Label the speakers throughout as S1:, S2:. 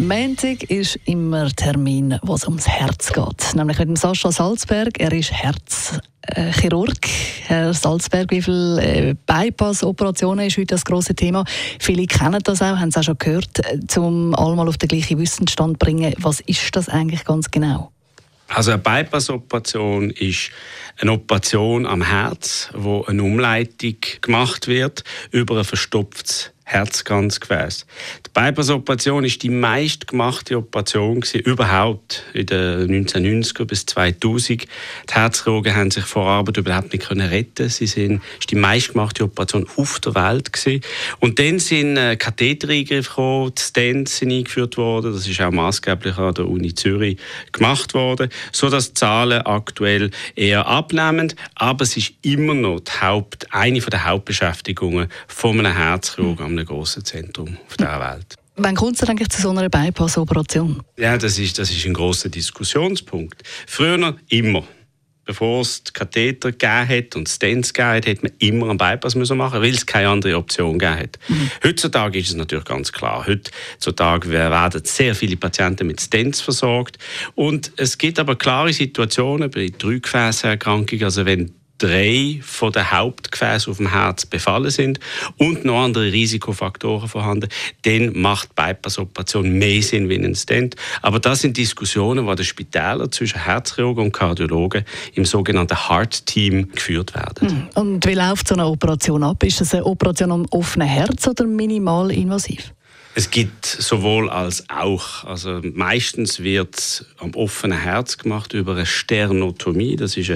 S1: Montag ist immer Termin, wo es ums Herz geht. Nämlich mit dem Sascha Salzberg. Er ist Herzchirurg. Herr Salzberg, wie viele äh, Bypass-Operationen ist heute das große Thema? Viele kennen das auch, haben es auch schon gehört, äh, um einmal auf den gleichen Wissensstand bringen. Was ist das eigentlich ganz genau?
S2: Also eine Bypass-Operation ist eine Operation am Herz, wo eine Umleitung gemacht wird über ein verstopftes Herzkranzgefäß. Die Bypass-Operation ist die meistgemachte Operation gewesen, überhaupt in den 1990er bis 2000. Die Herzchirurgen haben sich vor Arbeit überhaupt nicht können retten. Sie sind ist die meistgemachte Operation auf der Welt gewesen. Und dann sind äh, Kathetereingriffe gekommen, die Stents sind eingeführt worden. Das ist auch maßgeblich an der Uni Zürich gemacht worden, so dass die Zahlen aktuell eher abnehmen. Aber es ist immer noch die Haupt, eine der Hauptbeschäftigungen von einem Herzchirurgen einem grossen Zentrum auf der Welt.
S1: Wann kommt es eigentlich zu so einer Bypass-Operation?
S2: Ja, das ist, das ist ein großer Diskussionspunkt. Früher immer. Bevor es Katheter gegeben hat und Stents gegeben hat, hätte man immer einen Bypass müssen machen weil es keine andere Option gegeben hat. Mhm. Heutzutage ist es natürlich ganz klar. Heutzutage werden sehr viele Patienten mit Stents versorgt. Und es gibt aber klare Situationen bei Drückgefäßerkrankungen, also wenn drei von den Hauptgefäßen auf dem Herz befallen sind und noch andere Risikofaktoren vorhanden, dann macht Bypass-Operation mehr Sinn wie ein Stent. Aber das sind Diskussionen, die den Spitälern zwischen Herzchirurgen und Kardiologen im sogenannten Heart-Team geführt werden. Hm.
S1: Und wie läuft so eine Operation ab? Ist es eine Operation am offenen Herz oder minimal invasiv?
S2: Es gibt sowohl als auch. Also meistens wird am offenen Herz gemacht über eine Sternotomie. Das ist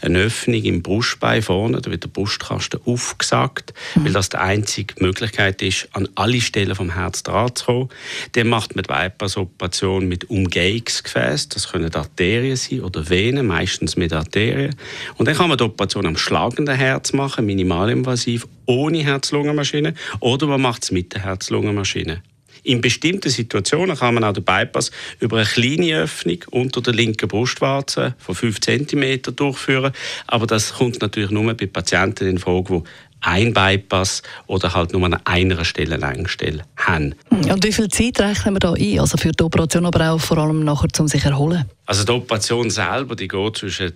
S2: eine, Öffnung im Brustbein vorne. Da wird der Brustkasten aufgesagt, mhm. weil das die einzige Möglichkeit ist, an alle Stellen vom Herz dran zu kommen. Dann macht man die Bypass-Operation mit Umgehungsgefäß. Das können Arterien sein oder Venen, meistens mit Arterien. Und dann kann man die Operation am schlagenden Herz machen, minimalinvasiv, ohne Herz-Lungen-Maschine. Oder man macht es mit der Herz-Lungen-Maschine. In bestimmten Situationen kann man auch den Bypass über eine kleine Öffnung unter der linken Brustwarze von 5 cm durchführen. Aber das kommt natürlich nur bei Patienten in Frage, die ein Bypass oder halt nur an einer Stelle Längsstelle haben.
S1: Und wie viel Zeit rechnen wir da ein? Also für die Operation, aber auch vor allem nachher, um sich erholen?
S2: Also die Operation selber, die geht zwischen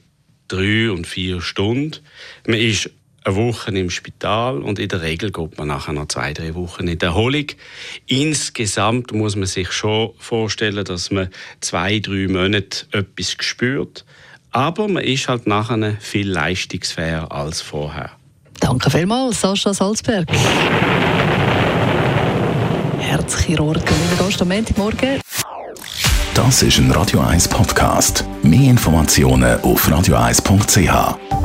S2: drei und vier Stunden. Man ist eine Woche im Spital und in der Regel geht man nachher noch zwei, drei Wochen in der Erholung. Insgesamt muss man sich schon vorstellen, dass man zwei, drei Monate etwas spürt. Aber man ist halt nachher viel leistungsfähiger als vorher.
S1: Danke vielmals, Sascha Salzberg. Herzchirurg. Wir gehen am Montagmorgen.
S3: Das ist ein Radio 1 Podcast. Mehr Informationen auf radio1.ch.